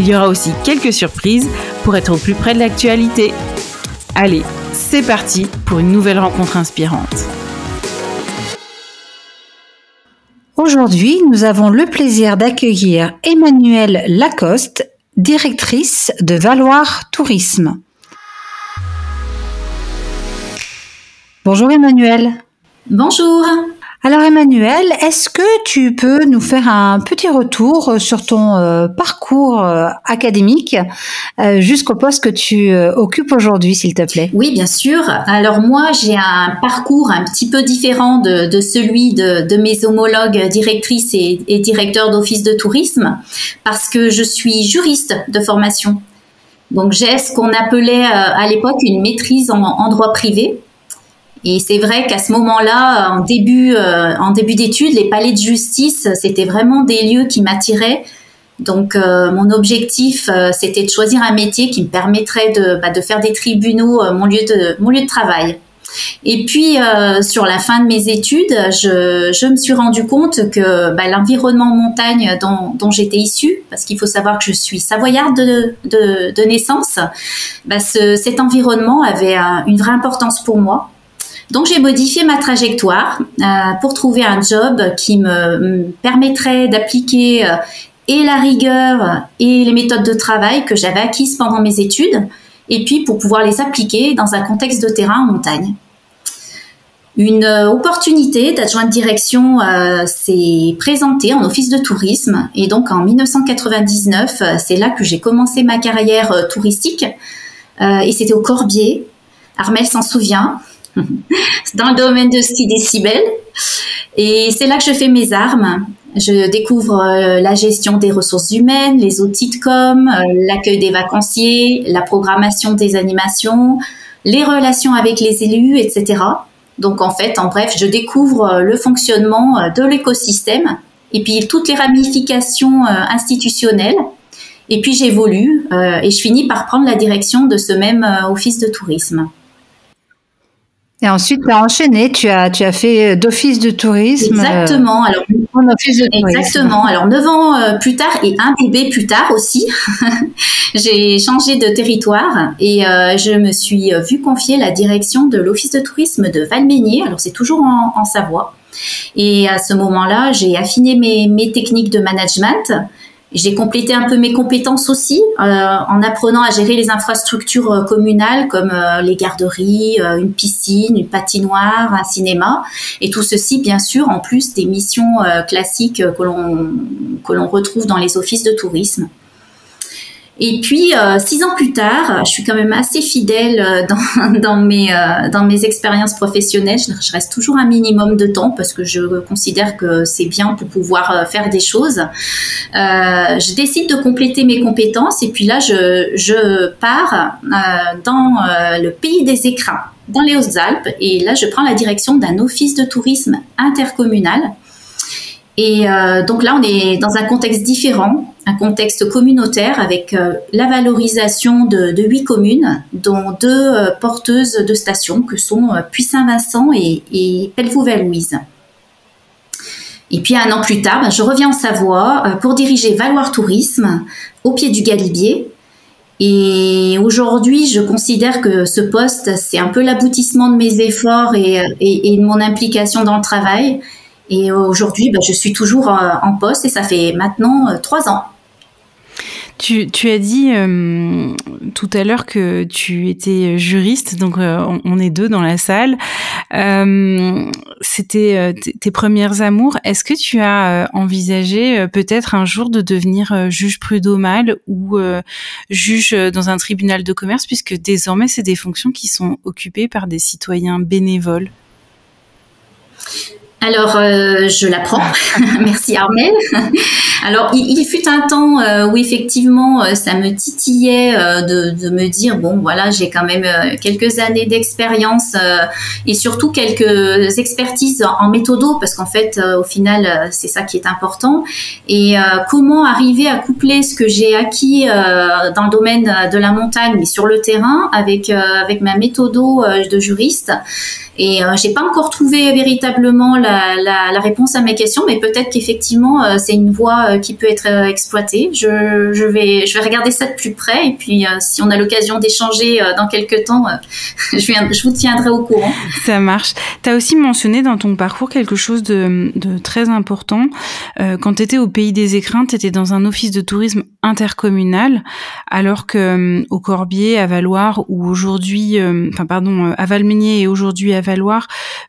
Il y aura aussi quelques surprises pour être au plus près de l'actualité. Allez, c'est parti pour une nouvelle rencontre inspirante. Aujourd'hui, nous avons le plaisir d'accueillir Emmanuelle Lacoste, directrice de Valoir Tourisme. Bonjour Emmanuelle. Bonjour. Alors Emmanuel, est-ce que tu peux nous faire un petit retour sur ton euh, parcours euh, académique euh, jusqu'au poste que tu occupes aujourd'hui, s'il te plaît? Oui, bien sûr. Alors moi, j'ai un parcours un petit peu différent de, celui de, mes homologues directrices et directeurs d'office de tourisme parce que je suis juriste de formation. Donc j'ai ce qu'on appelait à l'époque une maîtrise en droit privé. Et c'est vrai qu'à ce moment-là, en début, euh, en début d'études, les palais de justice, c'était vraiment des lieux qui m'attiraient. Donc, euh, mon objectif, euh, c'était de choisir un métier qui me permettrait de, bah, faire des tribunaux mon lieu de travail. Et puis, sur la fin de mes études, je, me suis rendu compte que bah, l'environnement montagne dont, j'étais issue, parce qu'il faut savoir que je suis savoyarde de, naissance, bah, ce, cet environnement avait une vraie importance pour moi. Donc j'ai modifié ma trajectoire euh, pour trouver un job qui me, permettrait d'appliquer euh, et la rigueur et les méthodes de travail que j'avais acquises pendant mes études, et puis pour pouvoir les appliquer dans un contexte de terrain en montagne. Une euh, opportunité d'adjointe direction s'est présentée en office de tourisme et donc en 1999, c'est là que j'ai commencé ma carrière touristique et c'était au Corbier. Armel s'en souvient. dans le domaine de ski décibel. Et c'est là que je fais mes armes. Je découvre euh, la gestion des ressources humaines, les outils de com, euh, l'accueil des vacanciers, la programmation des animations, les relations avec les élus, etc. Donc en fait, en bref, je découvre euh, le fonctionnement de l'écosystème et puis toutes les ramifications institutionnelles. Et puis j'évolue et je finis par prendre la direction de ce même office de tourisme. Et ensuite, tu as enchaîné, tu as, tu as fait d'office de tourisme. Euh, exactement. Alors, office de Exactement. Alors, neuf ans euh, plus tard et un bébé plus tard aussi, j'ai changé de territoire et euh, je me suis vue confier la direction de l'office de tourisme de Valménier. Alors, c'est toujours en, en, Savoie. Et à ce moment-là, j'ai affiné mes, mes techniques de management j'ai complété un peu mes compétences aussi euh, en apprenant à gérer les infrastructures euh, communales comme euh, les garderies, une piscine, une patinoire, un cinéma et tout ceci bien sûr en plus des missions classiques que l'on que l'on retrouve dans les offices de tourisme. Et puis euh, six ans plus tard, je suis quand même assez fidèle euh, dans, dans mes euh, dans mes expériences professionnelles. Je, reste toujours un minimum de temps parce que je considère que c'est bien pour pouvoir faire des choses. je décide de compléter mes compétences et puis là je je pars dans le pays des écrins, dans les Hautes-Alpes et là je prends la direction d'un office de tourisme intercommunal et euh, donc là, on est dans un contexte différent, un contexte communautaire avec euh, la valorisation de, huit communes, dont deux euh, porteuses de stations que sont Puy-Saint-Vincent et, et Pelvoux-Louise. Et puis un an plus tard, ben, je reviens en Savoie pour diriger Valoir Tourisme au pied du Galibier. Et aujourd'hui, je considère que ce poste, c'est un peu l'aboutissement de mes efforts et, de mon implication dans le travail. Et aujourd'hui, bah, je suis toujours euh, en poste et ça fait maintenant euh, trois ans. Tu, as dit euh, tout à l'heure que tu étais juriste, donc on, est deux dans la salle. C'était tes premières amours. Est-ce que tu as envisagé peut-être un jour de devenir juge prud'homal ou juge dans un tribunal de commerce, puisque désormais c'est des fonctions qui sont occupées par des citoyens bénévoles? Alors, euh, je l'apprends. Merci Armel. Alors, il, fut un temps euh, où effectivement, euh, ça me titillait de, de, me dire bon, voilà, j'ai quand même quelques années d'expérience et surtout quelques expertises en méthodo, parce qu'en fait, au final, c'est ça qui est important. Et comment arriver à coupler ce que j'ai acquis dans le domaine de la montagne, mais sur le terrain, avec avec ma méthodo de juriste? Et euh, j'ai pas encore trouvé véritablement la, la, la, réponse à mes questions, mais peut-être qu'effectivement euh, c'est une voie euh, qui peut être euh, exploitée. Je, je, vais je vais regarder ça de plus près et puis si on a l'occasion d'échanger dans quelques temps, je, je vous tiendrai au courant. Ça marche. Tu as aussi mentionné dans ton parcours quelque chose de, de très important. quand tu étais au pays des écrins, tu étais dans un office de tourisme intercommunal, alors que au Corbier, à Valoir ou aujourd'hui, enfin pardon, à Valmeignier et aujourd'hui à Valoir,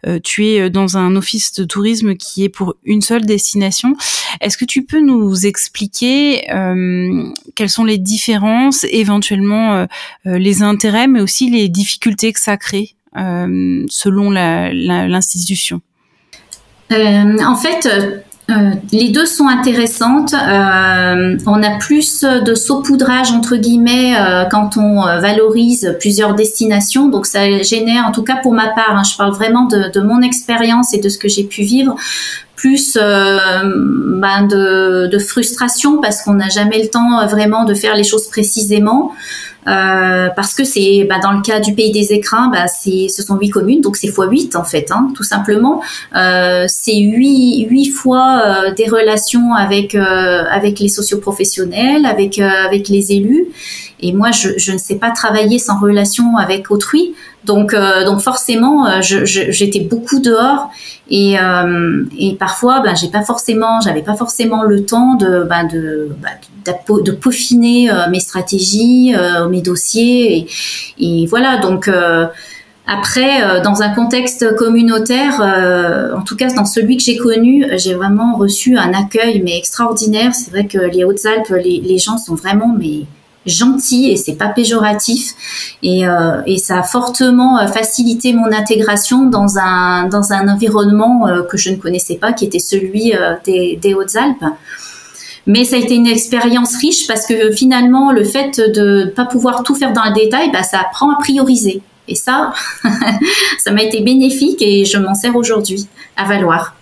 euh, tu es euh, dans un office de tourisme qui est pour une seule destination. Est-ce que tu peux nous expliquer euh, quelles sont les différences, éventuellement les intérêts, mais aussi les difficultés que ça crée selon l'institution? En fait, euh, les deux sont intéressantes. Euh, on a plus de saupoudrage entre guillemets euh, quand on valorise plusieurs destinations. Donc ça génère, en tout cas pour ma part, hein, je parle vraiment de, mon expérience et de ce que j'ai pu vivre, plus ben de, frustration parce qu'on n'a jamais le temps vraiment de faire les choses précisément. Euh, parce que c'est bah, dans le cas du pays des écrins, bah, ce sont huit communes, donc c'est fois 8 en fait, hein, tout simplement. Euh, c'est huit, huit fois euh, des relations avec euh, avec les socioprofessionnels, avec avec les élus. Et moi, je, je, ne sais pas travailler sans relation avec autrui. Donc, euh, donc forcément, euh, j'étais beaucoup dehors et, euh, et parfois, ben, j'ai pas forcément, j'avais pas forcément le temps de, ben, de, ben, de, peaufiner mes stratégies, mes dossiers et, et voilà. Donc après, dans un contexte communautaire, en tout cas dans celui que j'ai connu, j'ai vraiment reçu un accueil mais extraordinaire. C'est vrai que les Hautes-Alpes, les, les gens sont vraiment mais gentil et c'est pas péjoratif. Et, euh, et, ça a fortement euh, facilité mon intégration dans un dans un environnement euh, que je ne connaissais pas qui était celui des, des Hautes-Alpes. Mais ça a été une expérience riche parce que finalement le fait de ne pas pouvoir tout faire dans le détail bah, ça apprend à prioriser. Et ça ça m'a été bénéfique et je m'en sers aujourd'hui à valoir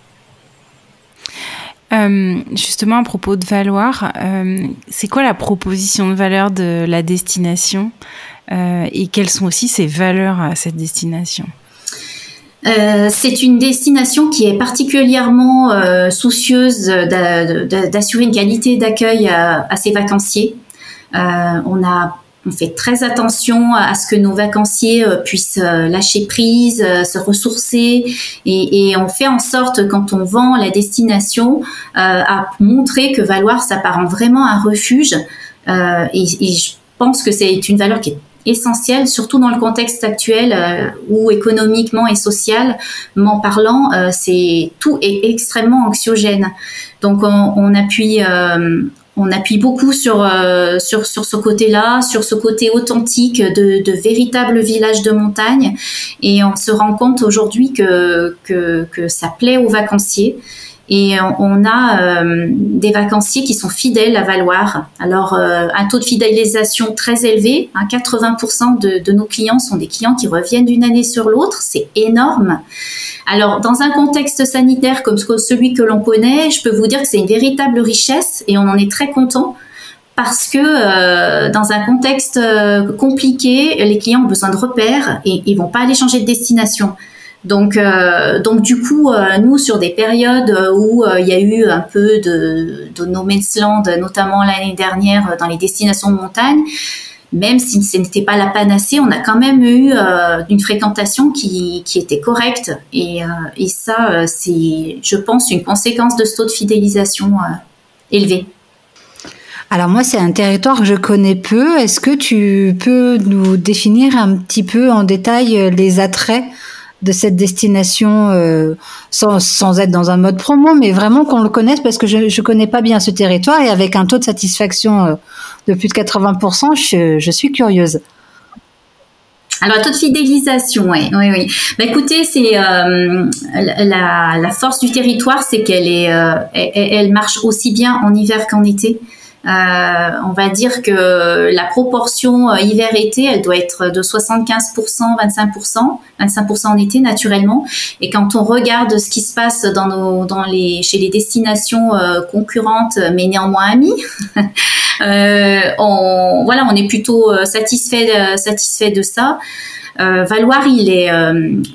euh, justement, à propos de valoir, euh, c'est quoi la proposition de valeur de la destination euh, et quelles sont aussi ses valeurs à cette destination? C'est une destination qui est particulièrement soucieuse d'assurer une qualité d'accueil à, à, ses vacanciers. on a on fait très attention à ce que nos vacanciers euh, puissent euh, lâcher prise, euh, se ressourcer, et, on fait en sorte quand on vend la destination à montrer que Valoir s'apparente vraiment un refuge. et, je pense que c'est une valeur qui est essentielle, surtout dans le contexte actuel où économiquement et socialement parlant, c'est tout est extrêmement anxiogène. Donc on, on appuie on appuie beaucoup sur, euh, sur, sur ce côté-là, sur ce côté authentique de, de véritables villages de montagne. Et on se rend compte aujourd'hui que, que, que, ça plaît aux vacanciers. Et on a euh, des vacanciers qui sont fidèles à Valoir. Alors, euh, un taux de fidélisation très élevé. Hein, 80% de, nos clients sont des clients qui reviennent d'une année sur l'autre. C'est énorme. Alors, dans un contexte sanitaire comme celui que l'on connaît, je peux vous dire que c'est une véritable richesse et on en est très content parce que euh, dans un contexte compliqué, les clients ont besoin de repères et ils vont pas aller changer de destination. Donc, euh, donc du coup, euh, nous sur des périodes où euh, il y a eu un peu de, de no land, notamment l'année dernière dans les destinations de montagne, même si ce n'était pas la panacée, on a quand même eu une fréquentation qui, qui était correcte. Et, et ça, c'est, je pense, une conséquence de ce taux de fidélisation élevé. Alors moi, c'est un territoire que je connais peu. Est-ce que tu peux nous définir un petit peu en détail les attraits de cette destination euh, sans, être dans un mode promo, mais vraiment qu'on le connaisse parce que je ne connais pas bien ce territoire et avec un taux de satisfaction euh, de plus de 80%, je, suis curieuse. Alors, taux de fidélisation, oui, oui, oui. Bah, écoutez, c'est euh, la, force du territoire, c'est qu'elle est, marche aussi bien en hiver qu'en été. Euh, on va dire que la proportion euh, hiver-été, elle doit être de 75%, 25%, 25% en été naturellement. Et quand on regarde ce qui se passe dans nos, dans les, chez les destinations euh, concurrentes, mais néanmoins amies, on, voilà, on est plutôt satisfait, satisfait de ça. Euh, Valoir, il est,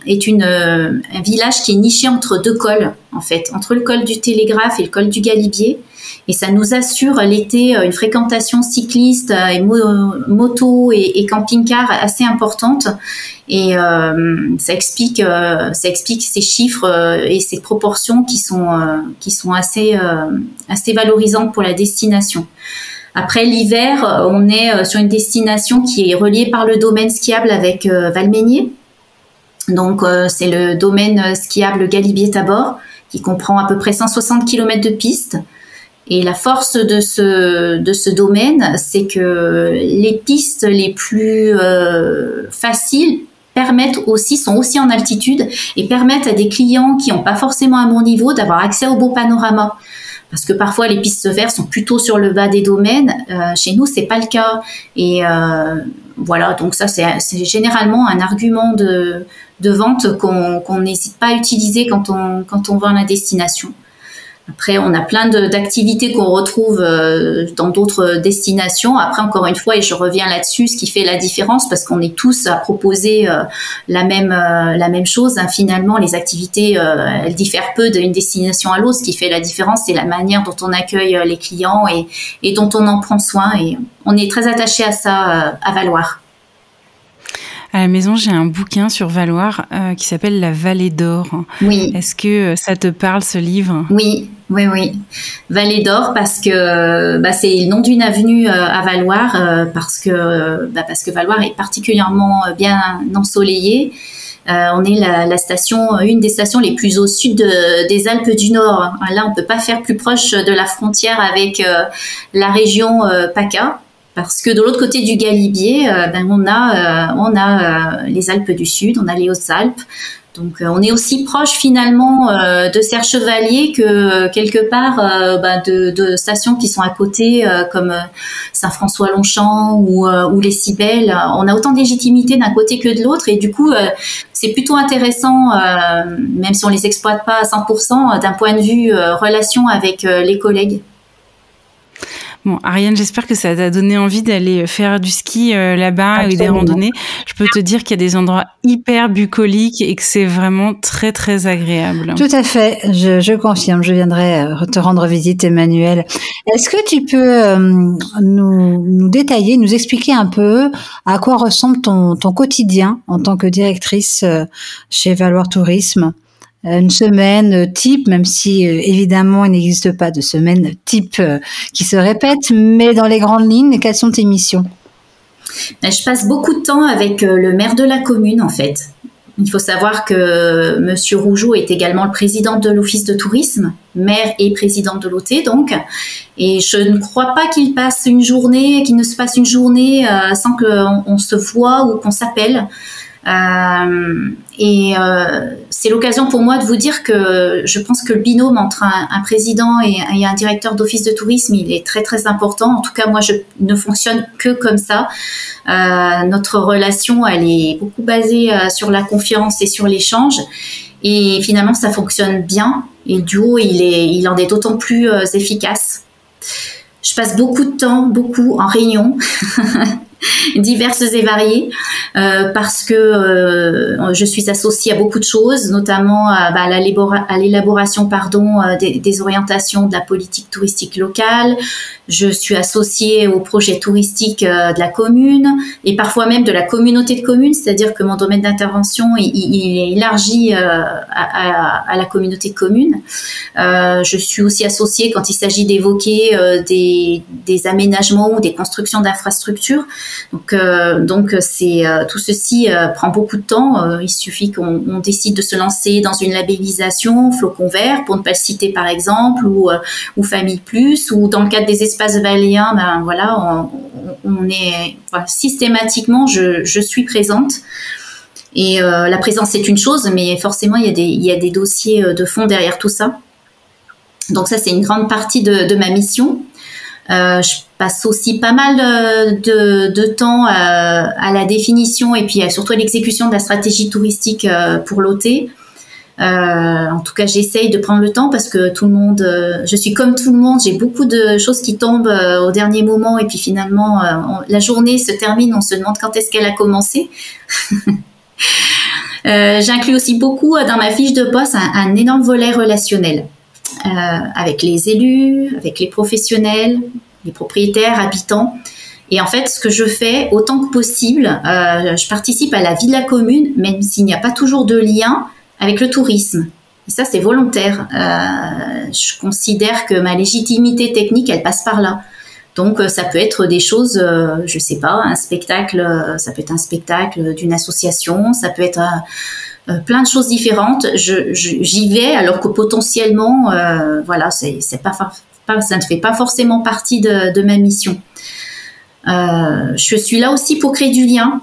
est une, un village qui est niché entre deux cols, en fait, entre le col du Télégraphe et le col du Galibier. Et ça nous assure l'été une fréquentation cycliste euh, et moto et, camping-car assez importante. Et euh, ça explique, euh, ça explique ces chiffres et ces proportions qui sont qui sont assez assez valorisantes pour la destination. Après l'hiver, on est sur une destination qui est reliée par le domaine skiable avec Valménier. Donc c'est le domaine skiable Galibier-Tabor qui comprend à peu près 160 km de pistes. Et la force de ce, de ce domaine, c'est que les pistes les plus euh, faciles permettent aussi, sont aussi en altitude et permettent à des clients qui n'ont pas forcément un bon niveau d'avoir accès au beau panorama. Parce que parfois les pistes vertes sont plutôt sur le bas des domaines. Euh, chez nous, c'est pas le cas. Et euh, voilà, donc ça c'est généralement un argument de, vente qu'on n'hésite pas à utiliser quand on, quand on vend la destination. Après, on a plein d'activités qu'on retrouve euh, dans d'autres destinations. Après, encore une fois, et je reviens là-dessus, ce qui fait la différence, parce qu'on est tous à proposer euh, la même euh, la même chose. Hein. Finalement, les activités, elles diffèrent peu d'une destination à l'autre. Ce qui fait la différence, c'est la manière dont on accueille les clients et, et dont on en prend soin. Et on est très attaché à ça à Valoir. À la maison, j'ai un bouquin sur Valoir euh, qui s'appelle La Vallée d'Or. Oui. Est-ce que ça te parle ce livre? Oui, oui, oui. Vallée d'Or parce que bah, c'est le nom d'une avenue euh, à Valoir parce que bah, parce que Valoir est particulièrement bien ensoleillé. on est la, station, une des stations les plus au sud des Alpes du Nord. Là, on peut pas faire plus proche de la frontière avec la région PACA parce que de l'autre côté du Galibier, euh, ben on a, euh, on a euh, les Alpes du Sud, on a les Hautes-Alpes. Donc on est aussi proche finalement de Serre Chevalier que quelque part ben, de, de, stations qui sont à côté comme Saint-François-Longchamp ou, ou les Cibelles. On a autant de légitimité d'un côté que de l'autre et du coup c'est plutôt intéressant, même si on les exploite pas à 100%, d'un point de vue relation avec les collègues. Bon, Ariane, j'espère que ça t'a donné envie d'aller faire du ski euh, là-bas et des randonnées. Je peux te dire qu'il y a des endroits hyper bucoliques et que c'est vraiment très très agréable. Tout à fait, je, je confirme. Je viendrai euh, te rendre visite, Emmanuel. Est-ce que tu peux euh, nous, nous, détailler, nous expliquer un peu à quoi ressemble ton, ton quotidien en tant que directrice chez Valoir Tourisme? Une semaine type, même si euh, évidemment il n'existe pas de semaine type euh, qui se répète, mais dans les grandes lignes, quelles sont tes missions? Ben, Je passe beaucoup de temps avec euh, le maire de la commune en fait. Il faut savoir que Monsieur Rougeau est également le président de l'office de tourisme, maire et président de l'OT donc. Et je ne crois pas qu'il passe une journée, qu'il ne se passe une journée sans qu'on se voit ou qu'on s'appelle. Euh, et euh, c'est l'occasion pour moi de vous dire que je pense que le binôme entre un, président et, un directeur d'office de tourisme, il est très très important. En tout cas, moi, je ne fonctionne que comme ça. Euh, notre relation, elle est beaucoup basée sur la confiance et sur l'échange. Et finalement, ça fonctionne bien. Et le duo, il, est, il en est d'autant plus efficace. Je passe beaucoup de temps, beaucoup en réunion. diverses et variées euh, parce que euh, je suis associée à beaucoup de choses, notamment à, bah, l'élaboration pardon euh, des, orientations de la politique touristique locale. Je suis associée au projet touristique de la commune et parfois même de la communauté de communes, c'est-à-dire que mon domaine d'intervention il, est élargi à, la communauté de communes. je suis aussi associée quand il s'agit d'évoquer des, des aménagements ou des constructions d'infrastructures. Donc, euh, donc c'est euh, tout ceci euh, prend beaucoup de temps. il suffit qu'on décide de se lancer dans une labellisation Flocon Vert, pour ne pas le citer par exemple, ou, Famille Plus, ou dans le cadre des espaces valéens, ben voilà, on, est systématiquement, je, suis présente. Et la présence c'est une chose, mais forcément il y a des, dossiers de fond derrière tout ça. Donc ça c'est une grande partie de ma mission. Euh, je passe aussi pas mal de, temps à, à, la définition et puis surtout à l'exécution de la stratégie touristique euh, pour l'OT. Euh, en tout cas, j'essaye de prendre le temps parce que tout le monde, euh, je suis comme tout le monde, j'ai beaucoup de choses qui tombent au dernier moment et puis finalement, la journée se termine, on se demande quand est-ce qu'elle a commencé. J'inclus aussi beaucoup dans ma fiche de poste un énorme volet relationnel. Euh, avec les élus, avec les professionnels, les propriétaires, habitants. Et en fait, ce que je fais autant que possible, euh, je participe à la vie de la commune, même s'il n'y a pas toujours de lien avec le tourisme. Et ça, c'est volontaire. Euh, je considère que ma légitimité technique, elle passe par là. Donc, ça peut être des choses, je sais pas, un spectacle, ça peut être un spectacle d'une association, ça peut être euh, plein de choses différentes. J'y vais alors que potentiellement, euh, voilà, c'est, pas, ça ne fait pas forcément partie de, ma mission. Euh, je suis là aussi pour créer du lien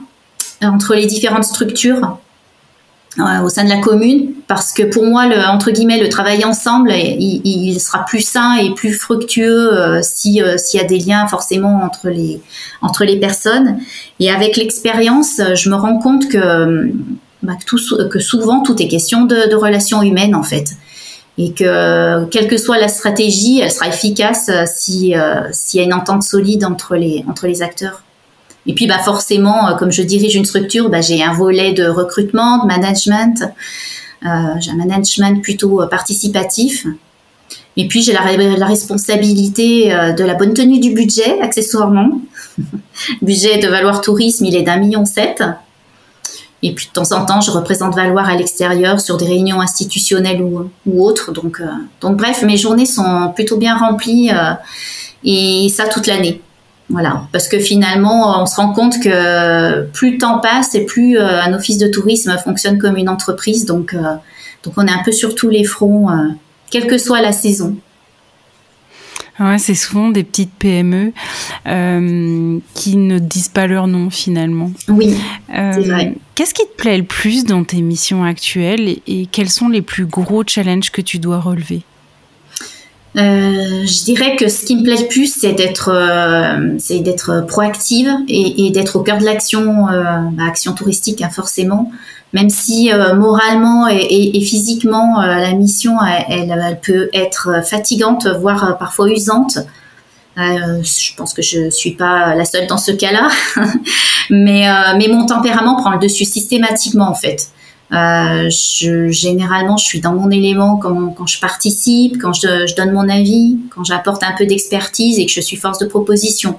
entre les différentes structures au sein de la commune, parce que pour moi, le, entre guillemets, le travail ensemble, il, sera plus sain et plus fructueux si s'il y a des liens forcément entre les entre les personnes. Et avec l'expérience, je me rends compte que bah, que, souvent tout est question de, relations humaines en fait. Et que quelle que soit la stratégie, elle sera efficace euh, si euh, s'il y a une entente solide entre les entre les acteurs. Et puis bah forcément, euh, comme je dirige une structure, bah, j'ai un volet de recrutement, de management. j'ai un management plutôt participatif. Et puis j'ai la, responsabilité de la bonne tenue du budget, accessoirement. budget de Valoir Tourisme, il est d'un million sept. Et puis de temps en temps, je représente Valoir à l'extérieur sur des réunions institutionnelles ou, autres. Donc, euh, donc bref, mes journées sont plutôt bien remplies euh, et ça toute l'année. Voilà, parce que finalement, on se rend compte que plus le temps passe et plus euh, un office de tourisme fonctionne comme une entreprise. Donc, donc on est un peu sur tous les fronts, quelle que soit la saison. Ouais, c'est souvent des petites PME euh, qui ne disent pas leur nom finalement. Oui, euh, c'est vrai. Qu'est-ce qui te plaît le plus dans tes missions actuelles et, quels sont les plus gros challenges que tu dois relever? Euh, je dirais que ce qui me plaît le plus, c'est d'être, euh, c'est d'être proactive et, et d'être au cœur de l'action, euh, bah, action touristique hein, forcément même si euh, moralement et, physiquement euh, la mission elle, peut être fatigante, voire euh, parfois usante. je pense que je suis pas la seule dans ce cas-là, mais mais mon tempérament prend le dessus systématiquement en fait. je, généralement, je suis dans mon élément quand, quand je participe, quand je, je donne mon avis, quand j'apporte un peu d'expertise et que je suis force de proposition.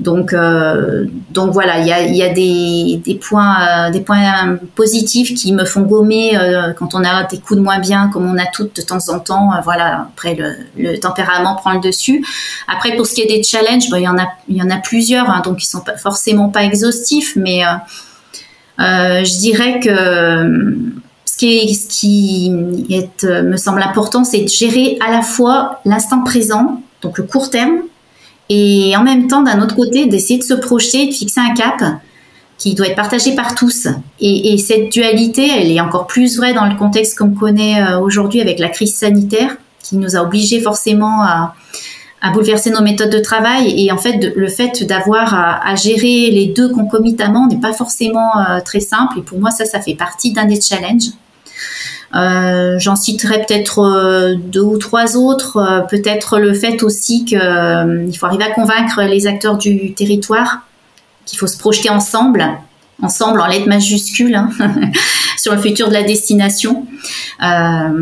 Donc, euh, donc voilà, il y a, des, points, euh, des points positifs qui me font gommer euh, quand on a des coups de moins bien, comme on a toutes de temps en temps. voilà, après le, tempérament prend le dessus. Après, pour ce qui est des challenges, il y en a, il y en a plusieurs, hein, donc ils sont forcément pas exhaustifs, mais je dirais que ce qui, me semble important, c'est de gérer à la fois l'instant présent, donc le court terme, et en même temps, d'un autre côté, d'essayer de se projeter, de fixer un cap qui doit être partagé par tous. Et, cette dualité, elle est encore plus vraie dans le contexte qu'on connaît euh, aujourd'hui avec la crise sanitaire, qui nous a obligés forcément à, bouleverser nos méthodes de travail. Et en fait, le fait d'avoir à, gérer les deux concomitamment n'est pas forcément euh, très simple. Et pour moi, ça, ça fait partie d'un des challenges. Euh, j'en citerai peut-être euh, deux ou trois autres. Euh, peut-être le fait aussi qu'il faut arriver à convaincre les acteurs du territoire qu'il faut se projeter ensemble, ensemble en lettres majuscules, hein, sur le futur de la destination.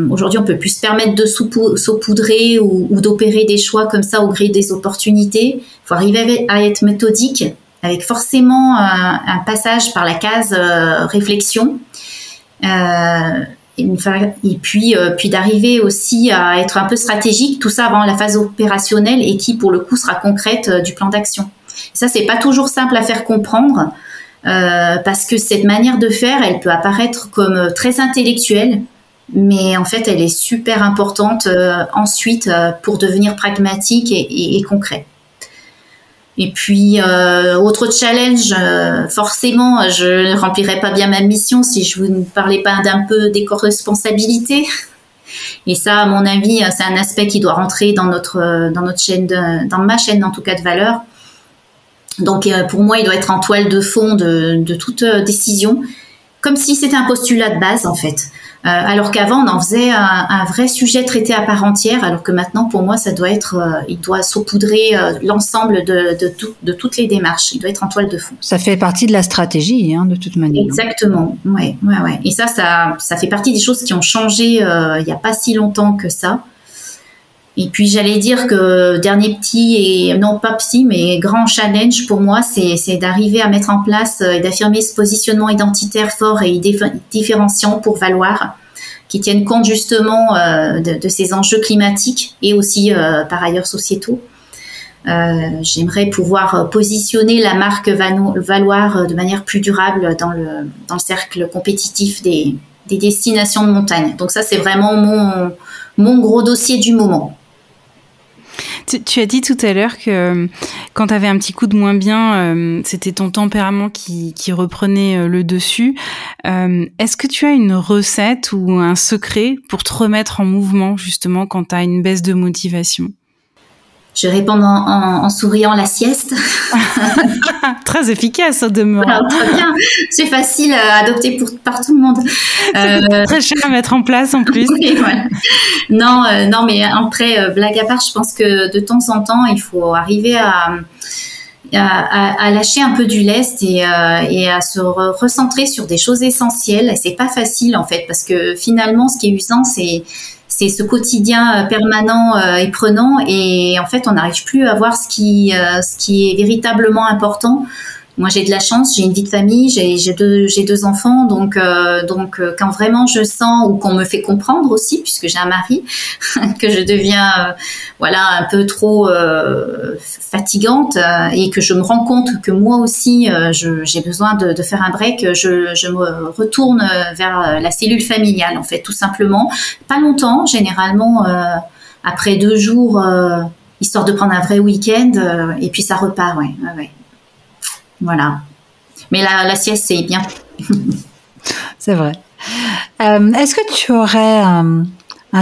Aujourd'hui, on peut plus se permettre de saupoudrer ou, d'opérer des choix comme ça au gré des opportunités. Il faut arriver à être méthodique, avec forcément un, passage par la case réflexion. Et puis, euh, puis d'arriver aussi à être un peu stratégique, tout ça avant la phase opérationnelle et qui, pour le coup, sera concrète euh, du plan d'action. Ça, c'est pas toujours simple à faire comprendre euh, parce que cette manière de faire, elle peut apparaître comme très intellectuelle, mais en fait, elle est super importante ensuite pour devenir pragmatique et, et, et concret. Et puis, euh, autre challenge, euh, forcément, je ne remplirais pas bien ma mission si je vous ne parlais pas d'un peu d'éco-responsabilité. Et ça, à mon avis, c'est un aspect qui doit rentrer dans notre, dans notre chaîne, de, dans ma chaîne en tout cas de valeur. Donc, euh, pour moi, il doit être en toile de fond de toute décision, comme si c'était un postulat de base en fait. Euh, alors qu'avant on en faisait un, vrai sujet traité à part entière, alors que maintenant pour moi ça doit être, euh, il doit saupoudrer euh, l'ensemble de, de, toutes les démarches. Il doit être en toile de fond. Ça fait partie de la stratégie, hein, de toute manière. Exactement, ouais, ouais, ouais. Et ça, ça, ça fait partie des choses qui ont changé il n'y a pas si longtemps que ça. Et puis j'allais dire que dernier petit et non pas petit mais grand challenge pour moi, c'est d'arriver à mettre en place et d'affirmer ce positionnement identitaire fort et différenciant pour valoir, qui tienne compte justement euh, de, ces enjeux climatiques et aussi euh, par ailleurs sociétaux. Euh, J'aimerais pouvoir positionner la marque Valoir de manière plus durable dans le, dans le cercle compétitif des, des destinations de montagne. Donc ça c'est vraiment mon, mon gros dossier du moment. Tu, as dit tout à l'heure que euh, quand tu avais un petit coup de moins bien, euh, c'était ton tempérament qui, reprenait euh, le dessus. Est-ce que tu as une recette ou un secret pour te remettre en mouvement justement quand tu as une baisse de motivation? Je réponds en, souriant la sieste. très efficace au demeurant. Alors, très bien. C'est facile à adopter pour, par tout le monde. Euh, très cher à mettre en place en plus. oui, voilà. Non, euh, non, mais après, euh, blague à part, je pense que de temps en temps, il faut arriver à, à, à lâcher un peu du lest et, euh, et à se recentrer sur des choses essentielles. C'est pas facile en fait, parce que finalement, ce qui est usant, c'est c'est ce quotidien euh, permanent euh, et prenant. Et en fait on n'arrive plus à voir ce qui euh, ce qui est véritablement important moi, j'ai de la chance, j'ai une vie de famille, j'ai deux, deux enfants, donc euh, donc euh, quand vraiment je sens ou qu'on me fait comprendre aussi, puisque j'ai un mari, que je deviens euh, voilà un peu trop fatigante et que je me rends compte que moi aussi j'ai besoin de, de, faire un break, je, je me retourne vers la cellule familiale en fait, tout simplement. Pas longtemps, généralement après deux jours, histoire de prendre un vrai week-end, et puis ça repart, ouais, ouais. Voilà. Mais la, sieste, c'est bien. c'est vrai. Euh, est-ce que tu aurais un,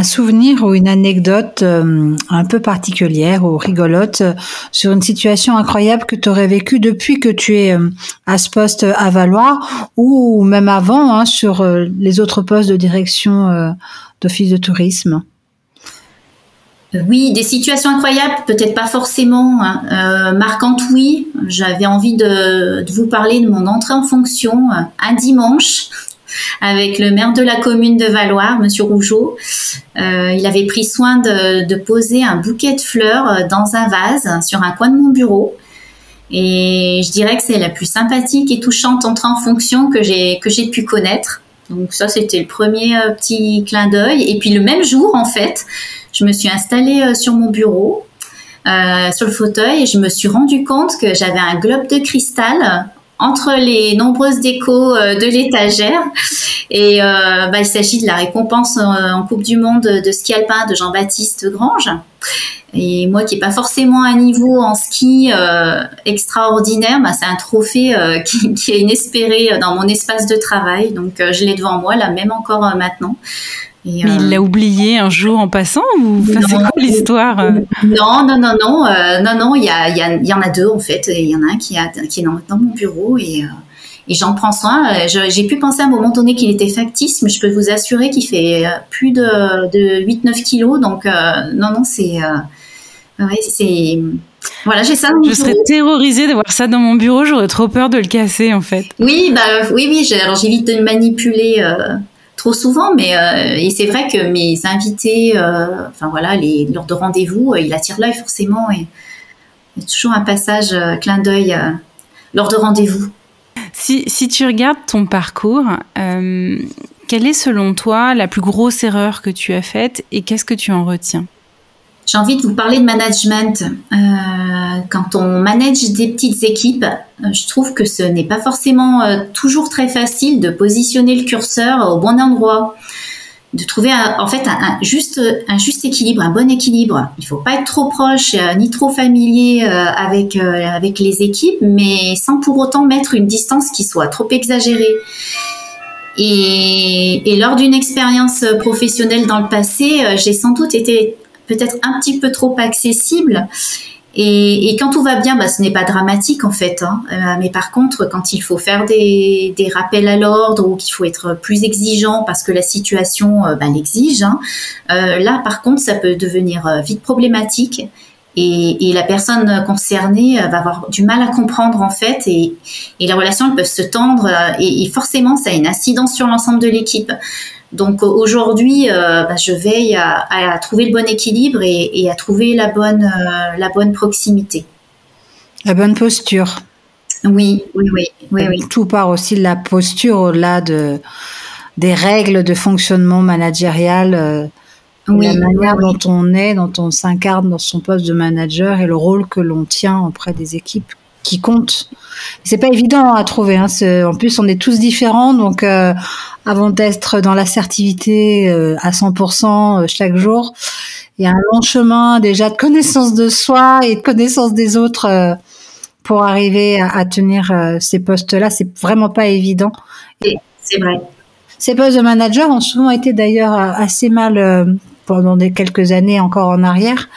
souvenir ou une anecdote euh, un peu particulière ou rigolote euh, sur une situation incroyable que tu aurais vécue depuis que tu es à ce poste à Valoir ou même avant hein, sur les autres postes de direction d'office de tourisme? Oui, des situations incroyables, peut-être pas forcément hein. euh, marquantes, oui. J'avais envie de, vous parler de mon entrée en fonction euh, un dimanche avec le maire de la commune de Valoir, Monsieur Rougeau. Euh, il avait pris soin de, poser un bouquet de fleurs dans un vase sur un coin de mon bureau. Et je dirais que c'est la plus sympathique et touchante entrée en fonction que j'ai que j'ai pu connaître. Donc ça, c'était le premier petit clin d'œil. Et puis le même jour, en fait, je me suis installée euh, sur mon bureau, euh, sur le fauteuil, et je me suis rendu compte que j'avais un globe de cristal entre les nombreuses décos euh, de l'étagère. Et bah, il s'agit de la récompense en Coupe du Monde de ski alpin de Jean-Baptiste Grange. Et moi qui n'ai pas forcément un niveau en ski extraordinaire, bah, c'est un trophée qui, qui, est inespéré dans mon espace de travail. Donc je l'ai devant moi, là même encore maintenant. Mais il euh, l'a oublié un jour en passant ou c'est quoi l'histoire euh Non, non, non, non, euh, non, non. Il y, a, y, a, y en a deux en fait. Il y en a un qui, a, qui est dans, mon bureau et, et j'en prends soin. J'ai pu penser à un moment donné qu'il était factice, mais je peux vous assurer qu'il fait plus de, de 8-9 kilos. Donc non, non, c'est Ouais, c'est voilà, j'ai ça. je serais terrorisée de voir ça dans mon bureau. J'aurais trop peur de le casser, en fait. Oui, bah oui, oui. Alors j'évite de le manipuler euh, trop souvent, mais euh, c'est vrai que mes invités, euh, enfin voilà, les lors de rendez-vous, ils attirent l'œil forcément. Et il y a toujours un passage clin d'œil lors de rendez-vous. Si, si, tu regardes ton parcours, quelle est selon toi la plus grosse erreur que tu as faite et qu'est-ce que tu en retiens? J'ai envie de vous parler de management. Euh, quand on manage des petites équipes, euh, je trouve que ce n'est pas forcément euh, toujours très facile de positionner le curseur au bon endroit, de trouver en fait un, juste un équilibre, un bon équilibre. Il faut pas être trop proche ni trop familier avec les équipes, mais sans pour autant mettre une distance qui soit trop exagérée. Et lors d'une expérience professionnelle dans le passé, j'ai sans doute été peut-être un petit peu trop accessible. Et, quand tout va bien, bah, ce n'est pas dramatique en fait. Hein. Euh, mais par contre, quand il faut faire des, rappels à l'ordre ou qu'il faut être plus exigeant parce que la situation euh, bah, l'exige, hein, euh, là par contre, ça peut devenir vite problématique. Et, la personne concernée va avoir du mal à comprendre en fait et, et les relations elles peuvent se tendre et forcément ça a une incidence sur l'ensemble de l'équipe. Donc aujourd'hui, euh, bah, je veille à, trouver le bon équilibre et, à trouver la bonne, euh, la bonne proximité. La bonne posture. Oui, oui, oui, oui, Tout part aussi de la posture au-delà de, des règles de fonctionnement managérial. Euh, la manière dont on est, dont on s'incarne dans son poste de manager et le rôle que l'on tient auprès des équipes qui comptent. C'est pas évident à trouver. Hein. En plus, on est tous différents, donc avant d'être dans l'assertivité euh, à 100% euh, chaque jour. Il y a un long chemin déjà de connaissance de soi et de connaissance des autres euh, pour arriver à, tenir ces postes-là. C'est vraiment pas évident. C'est vrai. Ces postes de manager ont souvent été d'ailleurs assez mal pendant des quelques années encore en arrière,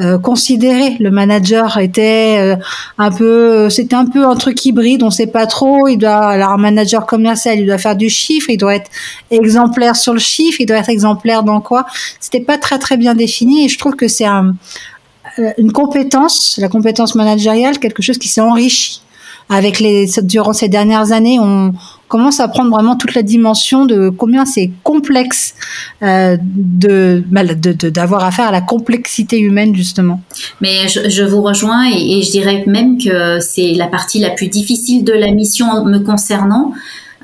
euh, considéré. Le manager était euh, un peu, c'était un peu un truc hybride, on sait pas trop. Il doit, alors un manager commercial, il doit faire du chiffre, il doit être exemplaire sur le chiffre, il doit être exemplaire dans quoi. C'était pas très très bien défini et je trouve que c'est euh, une compétence, la compétence managériale, quelque chose qui s'est enrichi avec les durant ces dernières années, on commence à prendre vraiment toute la dimension de combien c'est complexe euh, de bah, d'avoir affaire à la complexité humaine justement. Mais je, vous rejoins et, je dirais même que c'est la partie la plus difficile de la mission me concernant.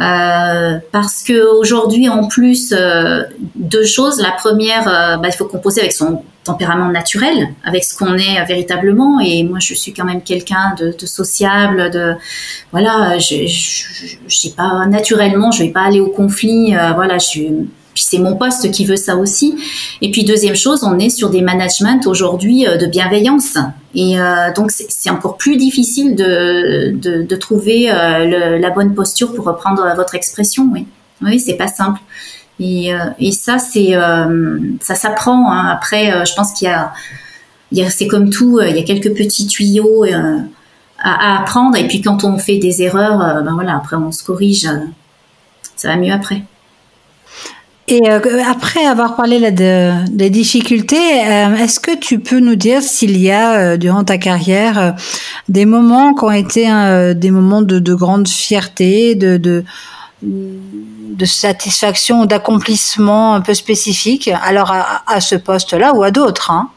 Euh, parce que aujourd'hui, en plus, euh, deux choses. La première, euh, bah, il faut composer avec son tempérament naturel, avec ce qu'on est véritablement. Et moi, je suis quand même quelqu'un de, sociable, de voilà, je, je, je, sais pas naturellement, je vais pas aller au conflit. Voilà, je puis c'est mon poste qui veut ça aussi. Et puis deuxième chose, on est sur des managements aujourd'hui euh, de bienveillance. Et euh, donc c'est encore plus difficile de, de, de trouver euh, la bonne posture pour reprendre votre expression. Oui, oui, c'est pas simple. Et, et ça, c'est ça s'apprend. Hein. Après, je pense qu'il y a, a c'est comme tout, il y a quelques petits tuyaux à, à, apprendre. Et puis quand on fait des erreurs, ben voilà, après on se corrige. ça va mieux après. Et euh, après avoir parlé là, de, des difficultés, euh, est-ce que tu peux nous dire s'il y a euh, durant ta carrière des moments qui ont été des moments de, de, grande fierté, de, de, de satisfaction, d'accomplissement un peu spécifique, alors à, à ce poste-là ou à d'autres hein?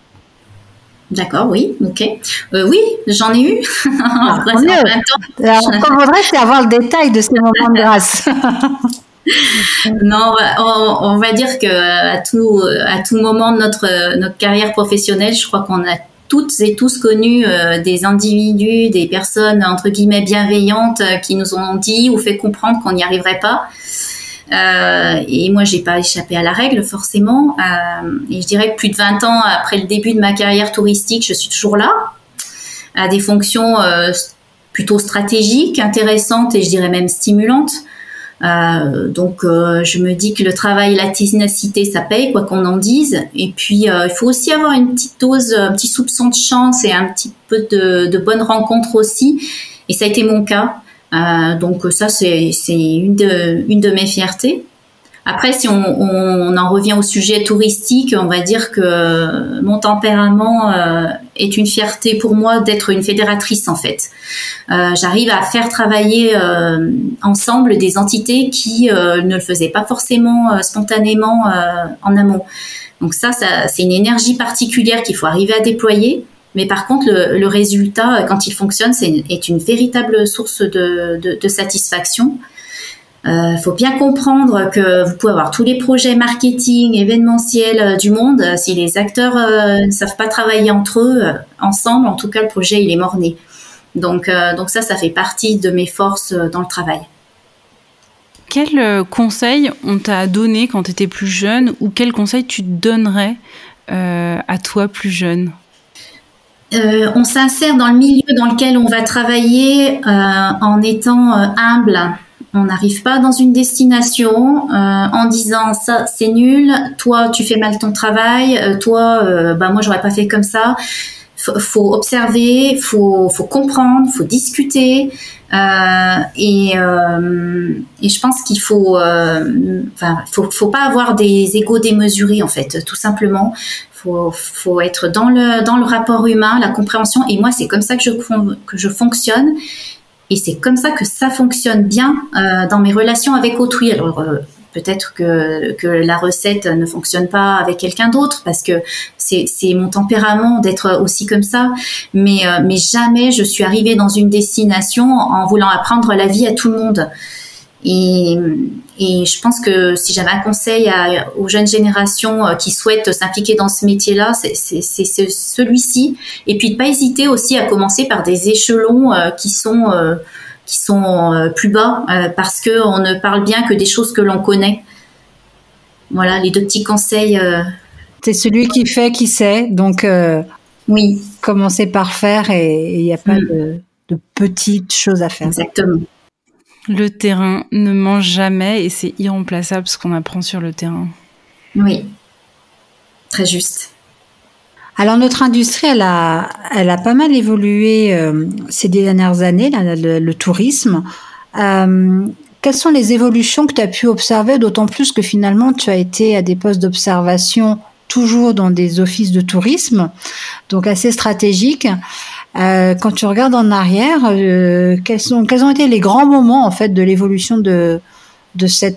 D'accord, oui, ok. oui, j'en ai eu. Ah, Après, alors, on voudrait, c'est avoir le détail de ces moments de grâce. non, on, va dire que à tout à tout moment de notre notre carrière professionnelle, je crois qu'on a toutes et tous connu euh, des individus, des personnes entre guillemets bienveillantes euh, qui nous ont dit ou fait comprendre qu'on n'y arriverait pas. Euh, et moi, j'ai pas échappé à la règle forcément. et je dirais que plus de 20 ans après le début de ma carrière touristique, je suis toujours là, à des fonctions plutôt stratégiques, intéressantes et je dirais même stimulantes. Euh, donc euh, je me dis que le travail la ténacité, ça paye, quoi qu'on en dise. Et puis euh, il faut aussi avoir une petite dose, un petit soupçon de chance et un petit peu de, de bonnes rencontres aussi. Et ça a été mon cas. donc ça, c'est une de, une de mes fiertés. Après, si on, on, en revient au sujet touristique, on va dire que mon tempérament euh, est une fierté pour moi d'être une fédératrice en fait. Euh, J'arrive à faire travailler euh, ensemble des entités qui euh, ne le faisaient pas forcément euh, spontanément en amont. Donc ça, ça c'est une énergie particulière qu'il faut arriver à déployer. Mais par contre, le, le résultat, quand il fonctionne, c'est est une véritable source de, de, de satisfaction. Il euh, faut bien comprendre que vous pouvez avoir tous les projets marketing, événementiels euh, du monde. Euh, si les acteurs ne savent pas travailler entre eux, ensemble, en tout cas, le projet, il est mort-né. Donc, donc ça, ça fait partie de mes forces dans le travail. Quel conseil on t'a donné quand tu étais plus jeune ou quel conseil tu donnerais à toi plus jeune? On s'insère dans le milieu dans lequel on va travailler en étant humble, on n'arrive pas dans une destination euh, en disant ça c'est nul, toi tu fais mal ton travail, euh, toi euh, bah moi j'aurais pas fait comme ça. F faut observer, faut faut comprendre, faut discuter et, et je pense qu'il faut enfin faut faut pas avoir des égos démesurés en fait tout simplement faut faut être dans le dans le rapport humain, la compréhension et moi c'est comme ça que je que je fonctionne et c'est comme ça que ça fonctionne bien euh, dans mes relations avec autrui. Alors euh, peut-être que, que la recette ne fonctionne pas avec quelqu'un d'autre parce que c'est, mon tempérament d'être aussi comme ça. Mais, euh, mais jamais je suis arrivée dans une destination en voulant apprendre la vie à tout le monde. Et, et je pense que si j'avais un conseil à, aux jeunes générations euh, qui souhaitent s'impliquer dans ce métier-là, c'est celui-ci. Et puis de pas hésiter aussi à commencer par des échelons euh, qui sont euh, qui sont plus bas, parce que on ne parle bien que des choses que l'on connaît. Voilà les deux petits conseils. C'est celui qui fait qui sait, donc oui, commencer par faire et il n'y a pas mm. de, de petites choses à faire. Exactement. Le terrain ne mange jamais et c'est irremplaçable ce qu'on apprend sur le terrain. Oui, très juste. Alors notre industrie, elle a, pas mal évolué euh, ces dernières années, le, tourisme. Euh, quelles sont les évolutions que tu as pu observer, d'autant plus que finalement tu as été à des postes d'observation toujours dans des offices de tourisme, donc assez stratégiques. Euh, quand tu regardes en arrière, euh, quels, ont été les grands moments en fait de l'évolution de,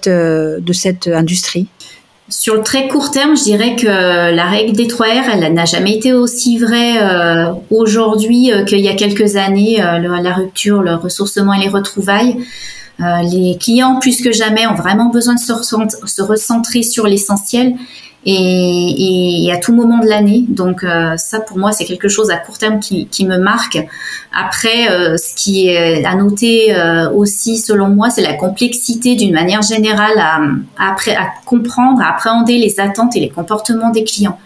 euh, cette industrie? Sur le très court terme, je dirais que la règle des 3 R, elle n'a jamais été aussi vraie aujourd'hui qu'il y a quelques années. la rupture, le ressourcement et les retrouvailles. les clients, plus que jamais, ont vraiment besoin de se recentrer sur l'essentiel et, à tout moment de l'année. Donc euh, ça, pour moi, c'est quelque chose à court terme qui, me marque. Après, euh, ce qui est à noter euh, aussi, selon moi, c'est la complexité d'une manière générale à, comprendre, à appréhender les attentes et les comportements des clients.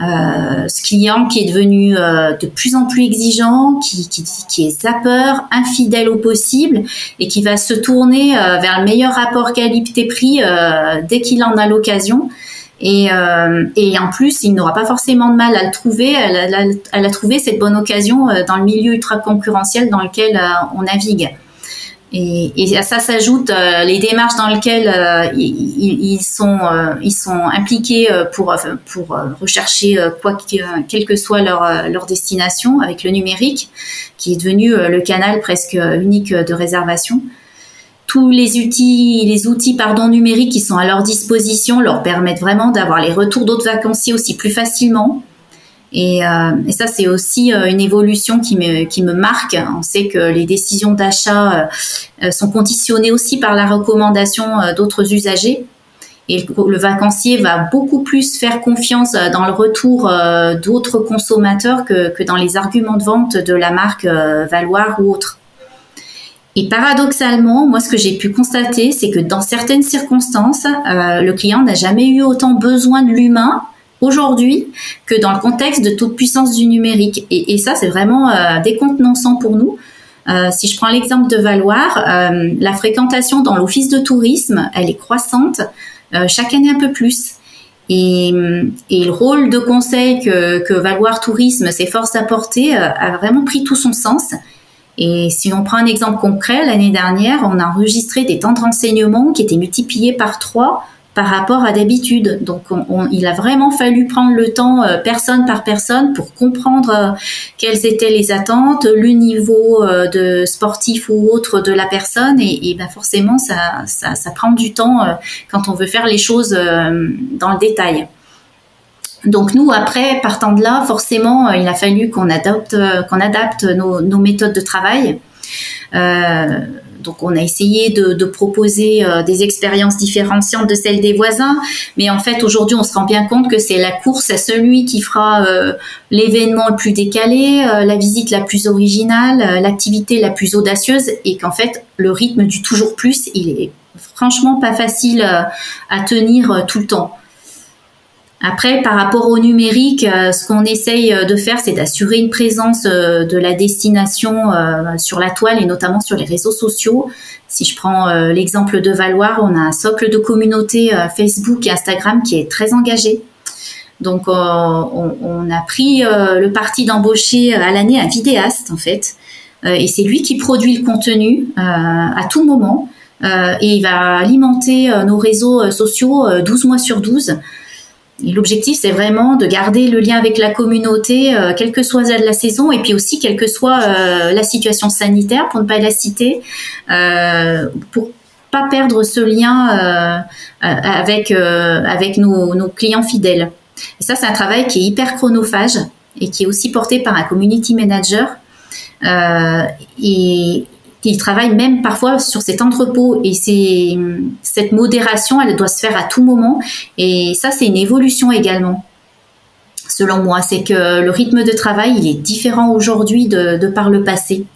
Ce client qui est devenu de plus en plus exigeant, qui, qui, qui est zapper, infidèle au possible et qui va se tourner vers le meilleur rapport qualité-prix dès qu'il en a l'occasion. Et, euh, et en plus, il n'aura pas forcément de mal à le trouver. Elle, elle, elle a trouvé cette bonne occasion euh, dans le milieu ultra concurrentiel dans lequel euh, on navigue. Et, et, à ça s'ajoutent euh, les démarches dans lesquelles ils, ils, sont ils sont impliqués pour pour rechercher quoi que, quelle que soit leur leur destination avec le numérique qui est devenu le canal presque unique de réservation tous les outils, les outils numériques qui sont à leur disposition leur permettent vraiment d'avoir les retours d'autres vacanciers aussi plus facilement. Et, euh, ça, c'est aussi euh, une évolution qui me, qui me marque. On sait que les décisions d'achat euh, sont conditionnées aussi par la recommandation d'autres usagers. Et le, vacancier va beaucoup plus faire confiance dans le retour d'autres consommateurs que, que, dans les arguments de vente de la marque Valoir ou autre. Et paradoxalement, moi, ce que j'ai pu constater, c'est que dans certaines circonstances, euh, le client n'a jamais eu autant besoin de l'humain aujourd'hui que dans le contexte de toute puissance du numérique. Et, ça, c'est vraiment euh, décontenançant pour nous. Euh, si je prends l'exemple de Valoir, euh, la fréquentation dans l'office de tourisme, elle est croissante chaque année un peu plus. Et, et, le rôle de conseil que, que Valoir Tourisme s'efforce d'apporter a vraiment pris tout son sens. Et si on prend un exemple concret, l'année dernière, on a enregistré des temps de renseignement qui étaient multipliés par trois par rapport à d'habitude. Donc, il a vraiment fallu prendre le temps, euh, personne par personne, pour comprendre euh, quelles étaient les attentes, le niveau euh, de sportif ou autre de la personne, et, ben forcément, ça, prend du temps quand on veut faire les choses dans le détail. Donc nous, après, partant de là, forcément, il a fallu qu'on adapte, qu'on adapte nos, méthodes de travail. Euh, donc on a essayé de, proposer euh, des expériences différenciantes de celles des voisins, mais en fait aujourd'hui on se rend bien compte que c'est la course à celui qui fera euh, l'événement le plus décalé, euh, la visite la plus originale, l'activité la plus audacieuse, et qu'en fait le rythme du toujours plus, il est franchement pas facile à tenir tout le temps. Après, par rapport au numérique, euh, ce qu'on essaye euh, de faire, c'est d'assurer une présence euh, de la destination sur la toile et notamment sur les réseaux sociaux. Si je prends l'exemple de Valoir, on a un socle de communauté Facebook et Instagram qui est très engagé. Donc, on, a pris le parti d'embaucher à l'année un vidéaste, en fait. et c'est lui qui produit le contenu à tout moment. et il va alimenter nos réseaux sociaux 12 mois sur 12 l'objectif, c'est vraiment de garder le lien avec la communauté, euh, quelle que soit la saison, et puis aussi quelle que soit euh, la situation sanitaire, pour ne pas la citer, euh, pour pas perdre ce lien avec avec nos, nos, clients fidèles. Et ça, c'est un travail qui est hyper chronophage et qui est aussi porté par un community manager. et il travaille même parfois sur cet entrepôt et c'est cette modération, elle doit se faire à tout moment et ça c'est une évolution également. Selon moi, c'est que le rythme de travail il est différent aujourd'hui de, par le passé.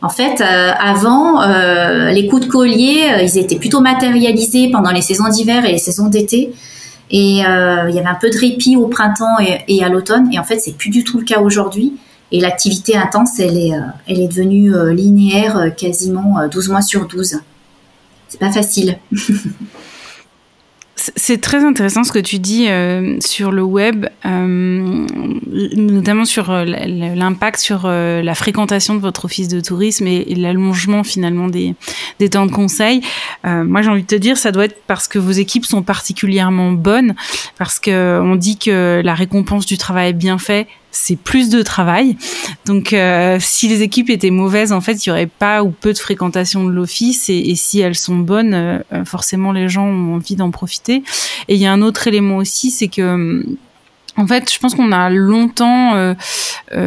En fait, euh, avant, euh, les coups de collier, euh, ils étaient plutôt matérialisés pendant les saisons d'hiver et les saisons d'été. Et il y avait un peu de répit au printemps et, et à l'automne. Et en fait, c'est plus du tout le cas aujourd'hui. Et l'activité intense, elle est, euh, elle est devenue euh, linéaire euh, quasiment 12 mois sur 12. C'est pas facile. C'est très intéressant ce que tu dis sur le web, notamment sur l'impact sur la fréquentation de votre office de tourisme et, l'allongement finalement des, des, temps de conseil. moi, j'ai envie de te dire, ça doit être parce que vos équipes sont particulièrement bonnes, parce que on dit que la récompense du travail bien fait, c'est plus de travail. Donc, euh, si les équipes étaient mauvaises, en fait, il y aurait pas ou peu de fréquentation de l'office. Et, si elles sont bonnes, euh, forcément, les gens ont envie d'en profiter. Et il y a un autre élément aussi, c'est que en fait, je pense qu'on a longtemps euh,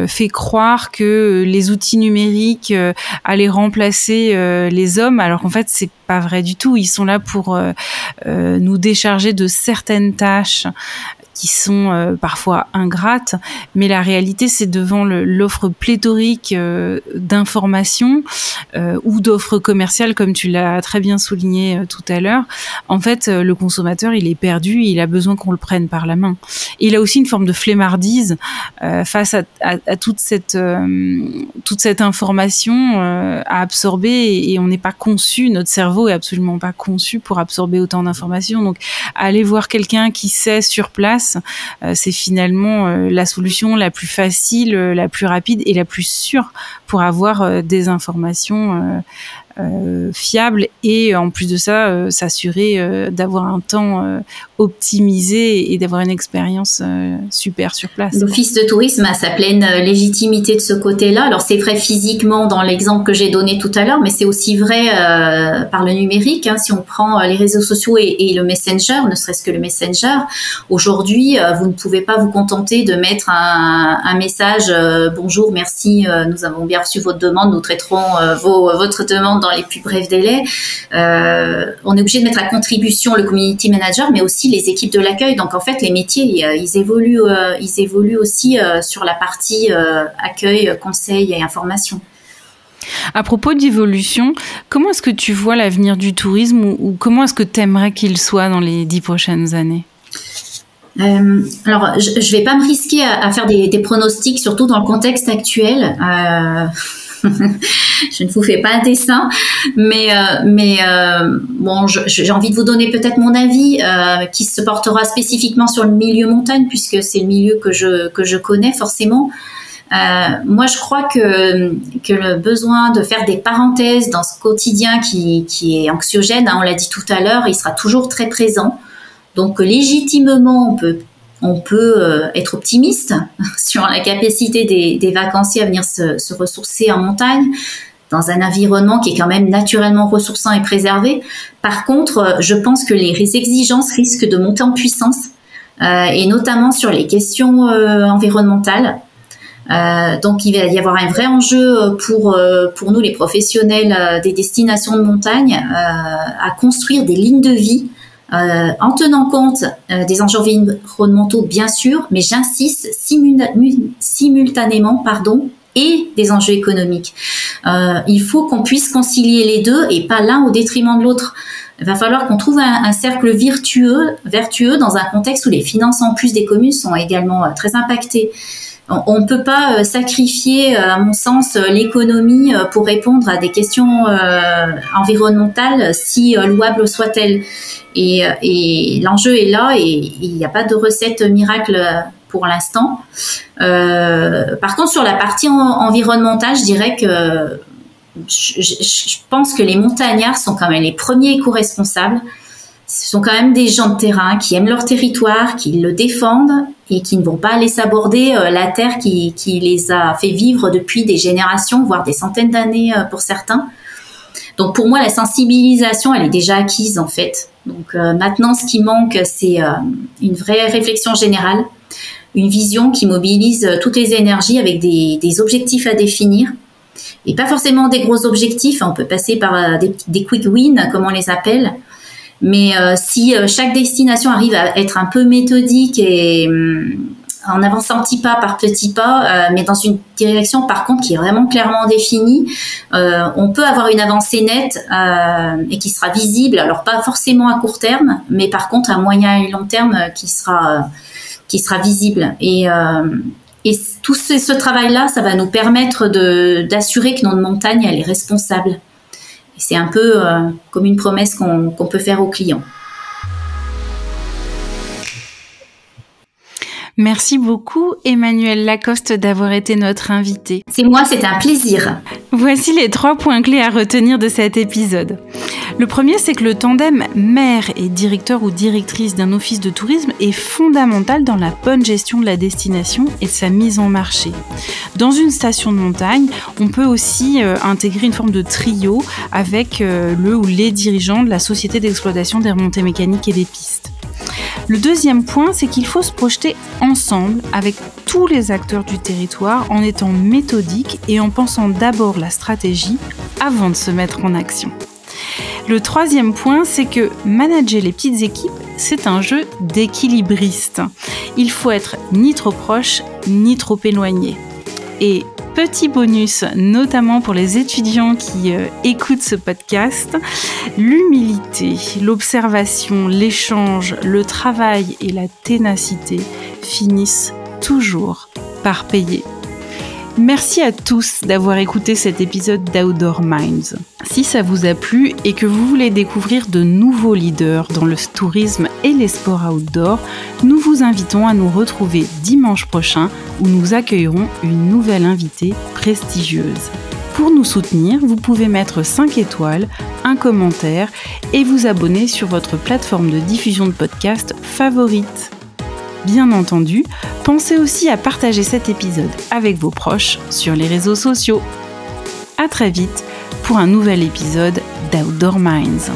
fait croire que les outils numériques allaient remplacer les hommes, alors qu'en fait, c'est pas vrai du tout. Ils sont là pour nous décharger de certaines tâches qui sont euh, parfois ingrates, mais la réalité, c'est devant l'offre pléthorique euh, d'informations euh, ou d'offres commerciales, comme tu l'as très bien souligné tout à l'heure. En fait, le consommateur, il est perdu, il a besoin qu'on le prenne par la main. il a aussi une forme de flemmardise face à, à, à, toute cette toute cette information à absorber, et, et on n'est pas conçu, notre cerveau est absolument pas conçu pour absorber autant d'informations. Donc, aller voir quelqu'un qui sait sur place euh, c'est finalement euh, la solution la plus facile, euh, la plus rapide et la plus sûre pour avoir des informations fiable et en plus de ça euh, s'assurer euh, d'avoir un temps optimisé et d'avoir une expérience super sur place. L'office de tourisme a sa pleine légitimité de ce côté-là. Alors c'est vrai physiquement dans l'exemple que j'ai donné tout à l'heure, mais c'est aussi vrai par le numérique. Hein. Si on prend les réseaux sociaux et, le messenger, ne serait-ce que le messenger, aujourd'hui vous ne pouvez pas vous contenter de mettre un, un message bonjour, merci, nous avons bien reçu votre demande, nous traiterons vos, votre demande dans les plus brefs délais. Euh, on est obligé de mettre à contribution le community manager, mais aussi les équipes de l'accueil. Donc en fait, les métiers, ils, évoluent, euh, ils évoluent aussi euh, sur la partie accueil, conseil et information. À propos d'évolution, comment est-ce que tu vois l'avenir du tourisme ou, comment est-ce que tu aimerais qu'il soit dans les dix prochaines années? Alors, je ne vais pas me risquer à, faire des, pronostics, surtout dans le contexte actuel. je ne vous fais pas un dessin, mais euh, mais euh, bon, j'ai envie de vous donner peut-être mon avis euh, qui se portera spécifiquement sur le milieu montagne puisque c'est le milieu que je que je connais forcément. moi, je crois que, que le besoin de faire des parenthèses dans ce quotidien qui, qui est anxiogène, hein, on l'a dit tout à l'heure, il sera toujours très présent. Donc, légitimement, on peut on peut euh, être optimiste sur la capacité des, vacanciers à venir se, ressourcer en montagne dans un environnement qui est quand même naturellement ressourçant et préservé. Par contre, euh, je pense que les exigences risquent de monter en puissance, euh, et notamment sur les questions environnementales. donc il va y avoir un vrai enjeu pour, pour nous les professionnels des destinations de montagne à construire des lignes de vie en tenant compte euh, des enjeux environnementaux, bien sûr, mais j'insiste simultanément, pardon, et des enjeux économiques. Euh, il faut qu'on puisse concilier les deux et pas l'un au détriment de l'autre. Il va falloir qu'on trouve un, cercle vertueux dans un contexte où les finances en plus des communes sont également très impactées on ne peut pas euh, sacrifier, euh, à mon sens, euh, l'économie pour répondre à des questions environnementales, si louables soient-elles. Et, l'enjeu est là et il n'y a pas de recette miracle pour l'instant. par contre, sur la partie environnementale, je dirais que je, pense que les montagnards sont quand même les premiers éco-responsables ce sont quand même des gens de terrain qui aiment leur territoire, qui le défendent et qui ne vont pas aller s'aborder euh, la terre qui, les a fait vivre depuis des générations, voire des centaines d'années euh, pour certains. Donc pour moi, la sensibilisation, elle est déjà acquise en fait. Donc euh, maintenant, ce qui manque, c'est une vraie réflexion générale, une vision qui mobilise toutes les énergies avec des, objectifs à définir. Et pas forcément des gros objectifs, on peut passer par des quick wins, comme on les appelle, mais euh, si euh, chaque destination arrive à être un peu méthodique et hum, en avançant petit pas par petit pas, euh, mais dans une direction par contre qui est vraiment clairement définie, on peut avoir une avancée nette et qui sera visible. Alors pas forcément à court terme, mais par contre à moyen et long terme qui sera qui sera visible. Et tout ce, ce travail-là, ça va nous permettre d'assurer que notre montagne elle est responsable c'est un peu euh, comme une promesse qu'on peut faire aux clients. Merci beaucoup Emmanuel Lacoste d'avoir été notre invité. C'est moi, c'est un plaisir. Voici les trois points clés à retenir de cet épisode. Le premier, c'est que le tandem maire et directeur ou directrice d'un office de tourisme est fondamental dans la bonne gestion de la destination et de sa mise en marché. Dans une station de montagne, on peut aussi euh, intégrer une forme de trio avec euh, le ou les dirigeants de la société d'exploitation des remontées mécaniques et des pistes. Le deuxième point, c'est qu'il faut se projeter ensemble avec tous les acteurs du territoire en étant méthodique et en pensant d'abord la stratégie avant de se mettre en action. Le troisième point, c'est que manager les petites équipes, c'est un jeu d'équilibriste. Il faut être ni trop proche, ni trop éloigné. Petit bonus, notamment pour les étudiants qui euh, écoutent ce podcast, l'humilité, l'observation, l'échange, le travail et la ténacité finissent toujours par payer. Merci à tous d'avoir écouté cet épisode d'Outdoor Minds. Si ça vous a plu et que vous voulez découvrir de nouveaux leaders dans le tourisme et les sports outdoor, nous vous invitons à nous retrouver dimanche prochain où nous accueillerons une nouvelle invitée prestigieuse. Pour nous soutenir, vous pouvez mettre 5 étoiles, un commentaire et vous abonner sur votre plateforme de diffusion de podcast favorite. Bien entendu, pensez aussi à partager cet épisode avec vos proches sur les réseaux sociaux. A très vite pour un nouvel épisode d'Outdoor Minds.